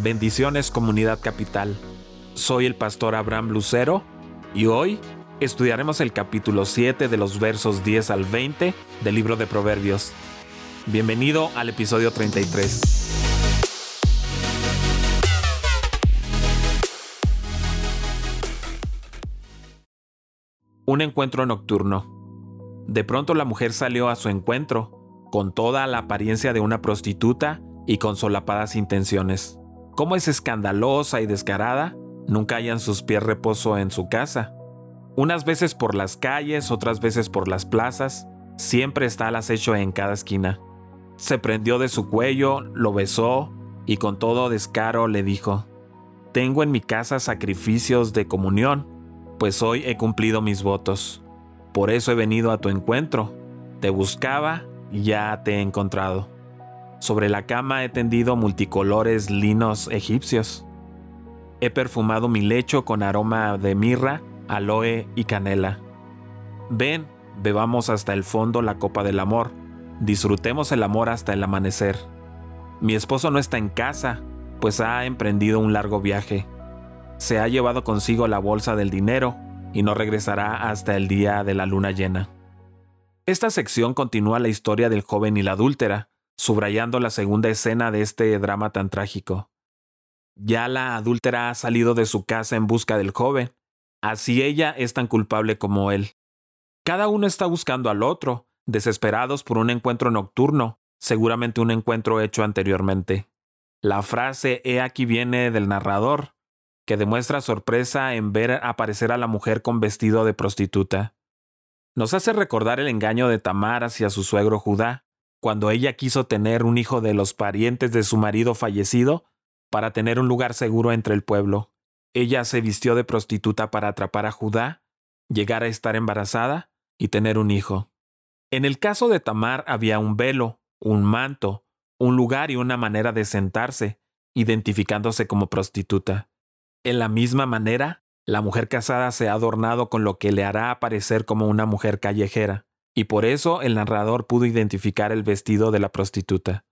Bendiciones Comunidad Capital. Soy el pastor Abraham Lucero y hoy estudiaremos el capítulo 7 de los versos 10 al 20 del libro de Proverbios. Bienvenido al episodio 33. Un encuentro nocturno. De pronto la mujer salió a su encuentro, con toda la apariencia de una prostituta y con solapadas intenciones. Cómo es escandalosa y descarada, nunca hayan sus pies reposo en su casa. Unas veces por las calles, otras veces por las plazas, siempre está al acecho en cada esquina. Se prendió de su cuello, lo besó y con todo descaro le dijo, Tengo en mi casa sacrificios de comunión, pues hoy he cumplido mis votos. Por eso he venido a tu encuentro. Te buscaba y ya te he encontrado. Sobre la cama he tendido multicolores linos egipcios. He perfumado mi lecho con aroma de mirra, aloe y canela. Ven, bebamos hasta el fondo la copa del amor. Disfrutemos el amor hasta el amanecer. Mi esposo no está en casa, pues ha emprendido un largo viaje. Se ha llevado consigo la bolsa del dinero y no regresará hasta el día de la luna llena. Esta sección continúa la historia del joven y la adúltera, subrayando la segunda escena de este drama tan trágico. Ya la adúltera ha salido de su casa en busca del joven, así ella es tan culpable como él. Cada uno está buscando al otro, desesperados por un encuentro nocturno, seguramente un encuentro hecho anteriormente. La frase he aquí viene del narrador, que demuestra sorpresa en ver aparecer a la mujer con vestido de prostituta. Nos hace recordar el engaño de Tamar hacia su suegro Judá, cuando ella quiso tener un hijo de los parientes de su marido fallecido para tener un lugar seguro entre el pueblo. Ella se vistió de prostituta para atrapar a Judá, llegar a estar embarazada y tener un hijo. En el caso de Tamar había un velo, un manto, un lugar y una manera de sentarse, identificándose como prostituta. En la misma manera, la mujer casada se ha adornado con lo que le hará aparecer como una mujer callejera y por eso el narrador pudo identificar el vestido de la prostituta.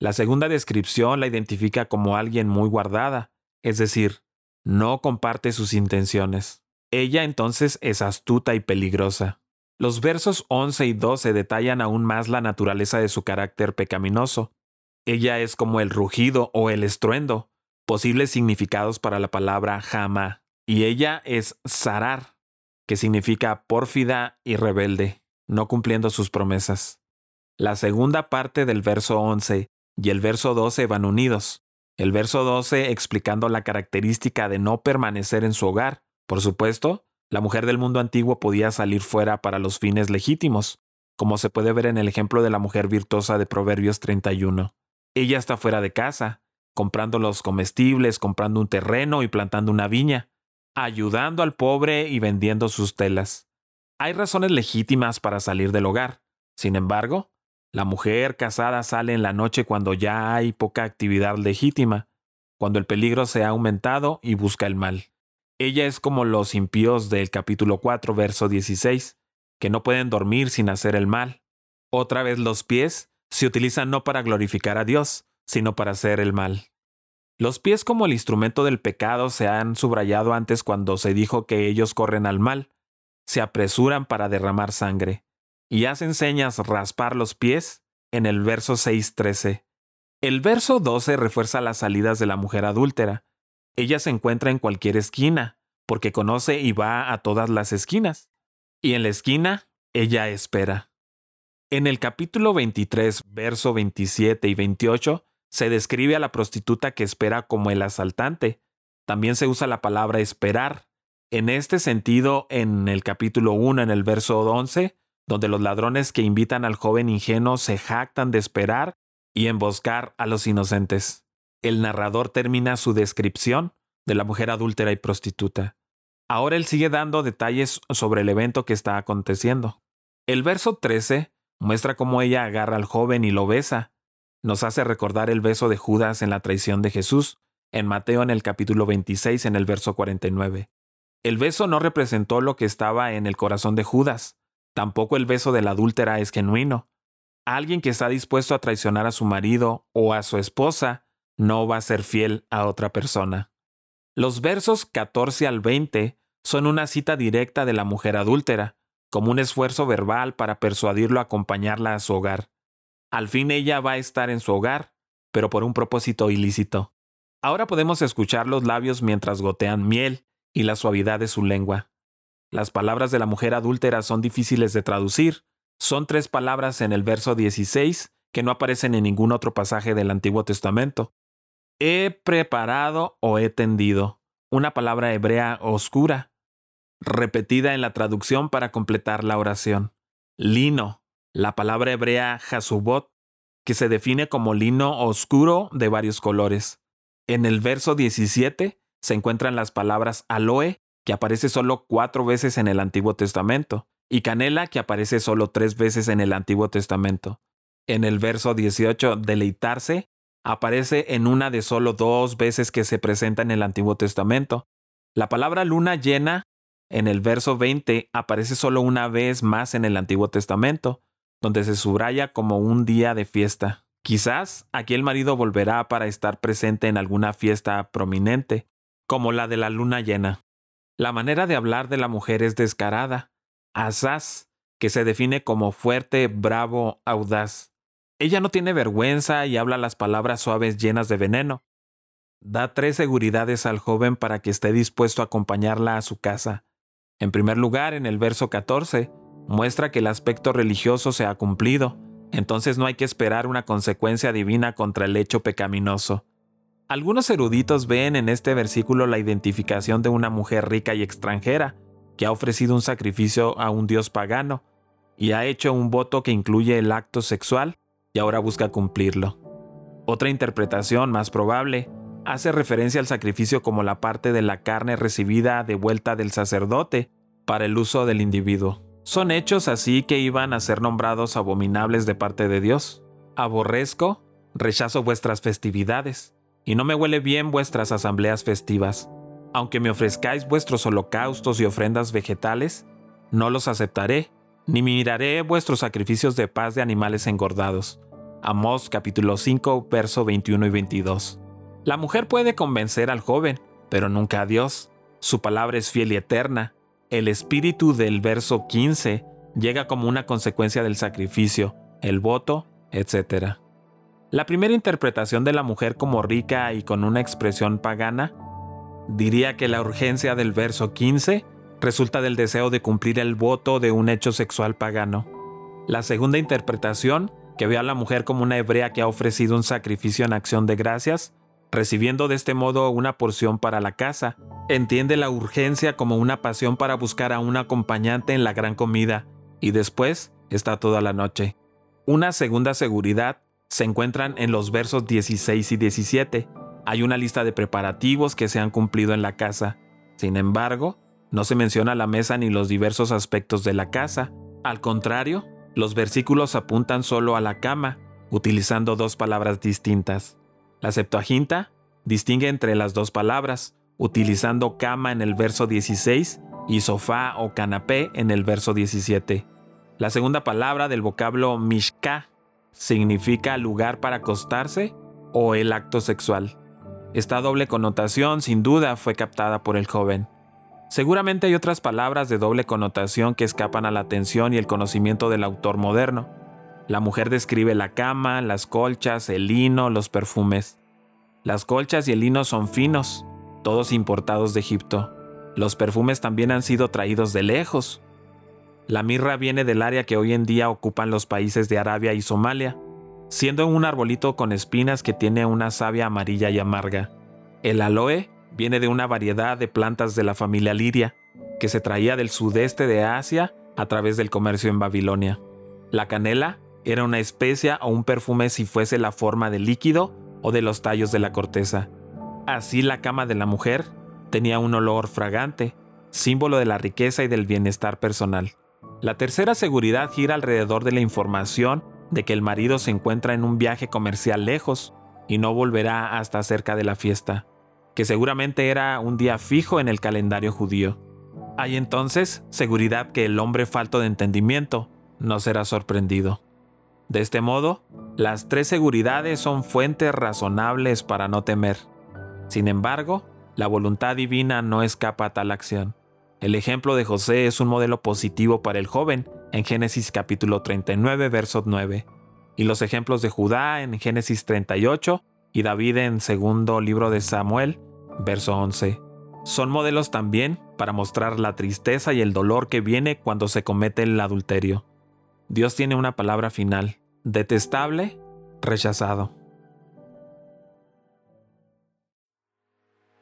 La segunda descripción la identifica como alguien muy guardada, es decir, no comparte sus intenciones. Ella entonces es astuta y peligrosa. Los versos 11 y 12 detallan aún más la naturaleza de su carácter pecaminoso. Ella es como el rugido o el estruendo, posibles significados para la palabra jama, y ella es zarar, que significa pórfida y rebelde no cumpliendo sus promesas. La segunda parte del verso 11 y el verso 12 van unidos. El verso 12 explicando la característica de no permanecer en su hogar. Por supuesto, la mujer del mundo antiguo podía salir fuera para los fines legítimos, como se puede ver en el ejemplo de la mujer virtuosa de Proverbios 31. Ella está fuera de casa, comprando los comestibles, comprando un terreno y plantando una viña, ayudando al pobre y vendiendo sus telas. Hay razones legítimas para salir del hogar. Sin embargo, la mujer casada sale en la noche cuando ya hay poca actividad legítima, cuando el peligro se ha aumentado y busca el mal. Ella es como los impíos del capítulo 4, verso 16, que no pueden dormir sin hacer el mal. Otra vez los pies se utilizan no para glorificar a Dios, sino para hacer el mal. Los pies como el instrumento del pecado se han subrayado antes cuando se dijo que ellos corren al mal, se apresuran para derramar sangre, y hacen señas raspar los pies en el verso 6.13. El verso 12 refuerza las salidas de la mujer adúltera. Ella se encuentra en cualquier esquina, porque conoce y va a todas las esquinas. Y en la esquina, ella espera. En el capítulo 23, verso 27 y 28, se describe a la prostituta que espera como el asaltante. También se usa la palabra esperar, en este sentido, en el capítulo 1, en el verso 11, donde los ladrones que invitan al joven ingenuo se jactan de esperar y emboscar a los inocentes. El narrador termina su descripción de la mujer adúltera y prostituta. Ahora él sigue dando detalles sobre el evento que está aconteciendo. El verso 13 muestra cómo ella agarra al joven y lo besa. Nos hace recordar el beso de Judas en la traición de Jesús, en Mateo en el capítulo 26 en el verso 49. El beso no representó lo que estaba en el corazón de Judas. Tampoco el beso de la adúltera es genuino. Alguien que está dispuesto a traicionar a su marido o a su esposa no va a ser fiel a otra persona. Los versos 14 al 20 son una cita directa de la mujer adúltera, como un esfuerzo verbal para persuadirlo a acompañarla a su hogar. Al fin ella va a estar en su hogar, pero por un propósito ilícito. Ahora podemos escuchar los labios mientras gotean miel y la suavidad de su lengua. Las palabras de la mujer adúltera son difíciles de traducir. Son tres palabras en el verso 16 que no aparecen en ningún otro pasaje del Antiguo Testamento. He preparado o he tendido, una palabra hebrea oscura, repetida en la traducción para completar la oración. Lino, la palabra hebrea hasubot, que se define como lino oscuro de varios colores. En el verso 17 se encuentran las palabras aloe, que aparece solo cuatro veces en el Antiguo Testamento, y canela, que aparece solo tres veces en el Antiguo Testamento. En el verso 18, deleitarse, aparece en una de solo dos veces que se presenta en el Antiguo Testamento. La palabra luna llena en el verso 20 aparece solo una vez más en el Antiguo Testamento, donde se subraya como un día de fiesta. Quizás aquí el marido volverá para estar presente en alguna fiesta prominente, como la de la luna llena. La manera de hablar de la mujer es descarada, asaz, que se define como fuerte, bravo, audaz. Ella no tiene vergüenza y habla las palabras suaves llenas de veneno. Da tres seguridades al joven para que esté dispuesto a acompañarla a su casa. En primer lugar, en el verso 14, muestra que el aspecto religioso se ha cumplido, entonces no hay que esperar una consecuencia divina contra el hecho pecaminoso. Algunos eruditos ven en este versículo la identificación de una mujer rica y extranjera, que ha ofrecido un sacrificio a un dios pagano, y ha hecho un voto que incluye el acto sexual, y ahora busca cumplirlo. Otra interpretación más probable hace referencia al sacrificio como la parte de la carne recibida de vuelta del sacerdote para el uso del individuo. Son hechos así que iban a ser nombrados abominables de parte de Dios. Aborrezco, rechazo vuestras festividades, y no me huele bien vuestras asambleas festivas. Aunque me ofrezcáis vuestros holocaustos y ofrendas vegetales, no los aceptaré, ni miraré vuestros sacrificios de paz de animales engordados. Amós capítulo 5, verso 21 y 22. La mujer puede convencer al joven, pero nunca a Dios. Su palabra es fiel y eterna. El espíritu del verso 15 llega como una consecuencia del sacrificio, el voto, etc. La primera interpretación de la mujer como rica y con una expresión pagana diría que la urgencia del verso 15 resulta del deseo de cumplir el voto de un hecho sexual pagano. La segunda interpretación, que ve a la mujer como una hebrea que ha ofrecido un sacrificio en acción de gracias, recibiendo de este modo una porción para la casa. Entiende la urgencia como una pasión para buscar a un acompañante en la gran comida, y después está toda la noche. Una segunda seguridad se encuentran en los versos 16 y 17. Hay una lista de preparativos que se han cumplido en la casa. Sin embargo, no se menciona la mesa ni los diversos aspectos de la casa. Al contrario, los versículos apuntan solo a la cama, utilizando dos palabras distintas. La Septuaginta distingue entre las dos palabras, utilizando cama en el verso 16 y sofá o canapé en el verso 17. La segunda palabra del vocablo mishka significa lugar para acostarse o el acto sexual. Esta doble connotación sin duda fue captada por el joven. Seguramente hay otras palabras de doble connotación que escapan a la atención y el conocimiento del autor moderno. La mujer describe la cama, las colchas, el lino, los perfumes. Las colchas y el lino son finos, todos importados de Egipto. Los perfumes también han sido traídos de lejos. La mirra viene del área que hoy en día ocupan los países de Arabia y Somalia, siendo un arbolito con espinas que tiene una savia amarilla y amarga. El aloe viene de una variedad de plantas de la familia liria, que se traía del sudeste de Asia a través del comercio en Babilonia. La canela era una especia o un perfume si fuese la forma de líquido o de los tallos de la corteza. Así la cama de la mujer tenía un olor fragante, símbolo de la riqueza y del bienestar personal. La tercera seguridad gira alrededor de la información de que el marido se encuentra en un viaje comercial lejos y no volverá hasta cerca de la fiesta, que seguramente era un día fijo en el calendario judío. Hay entonces seguridad que el hombre falto de entendimiento no será sorprendido. De este modo, las tres seguridades son fuentes razonables para no temer. Sin embargo, la voluntad divina no escapa a tal acción. El ejemplo de José es un modelo positivo para el joven en Génesis capítulo 39, verso 9, y los ejemplos de Judá en Génesis 38 y David en segundo libro de Samuel, verso 11. Son modelos también para mostrar la tristeza y el dolor que viene cuando se comete el adulterio. Dios tiene una palabra final, detestable, rechazado.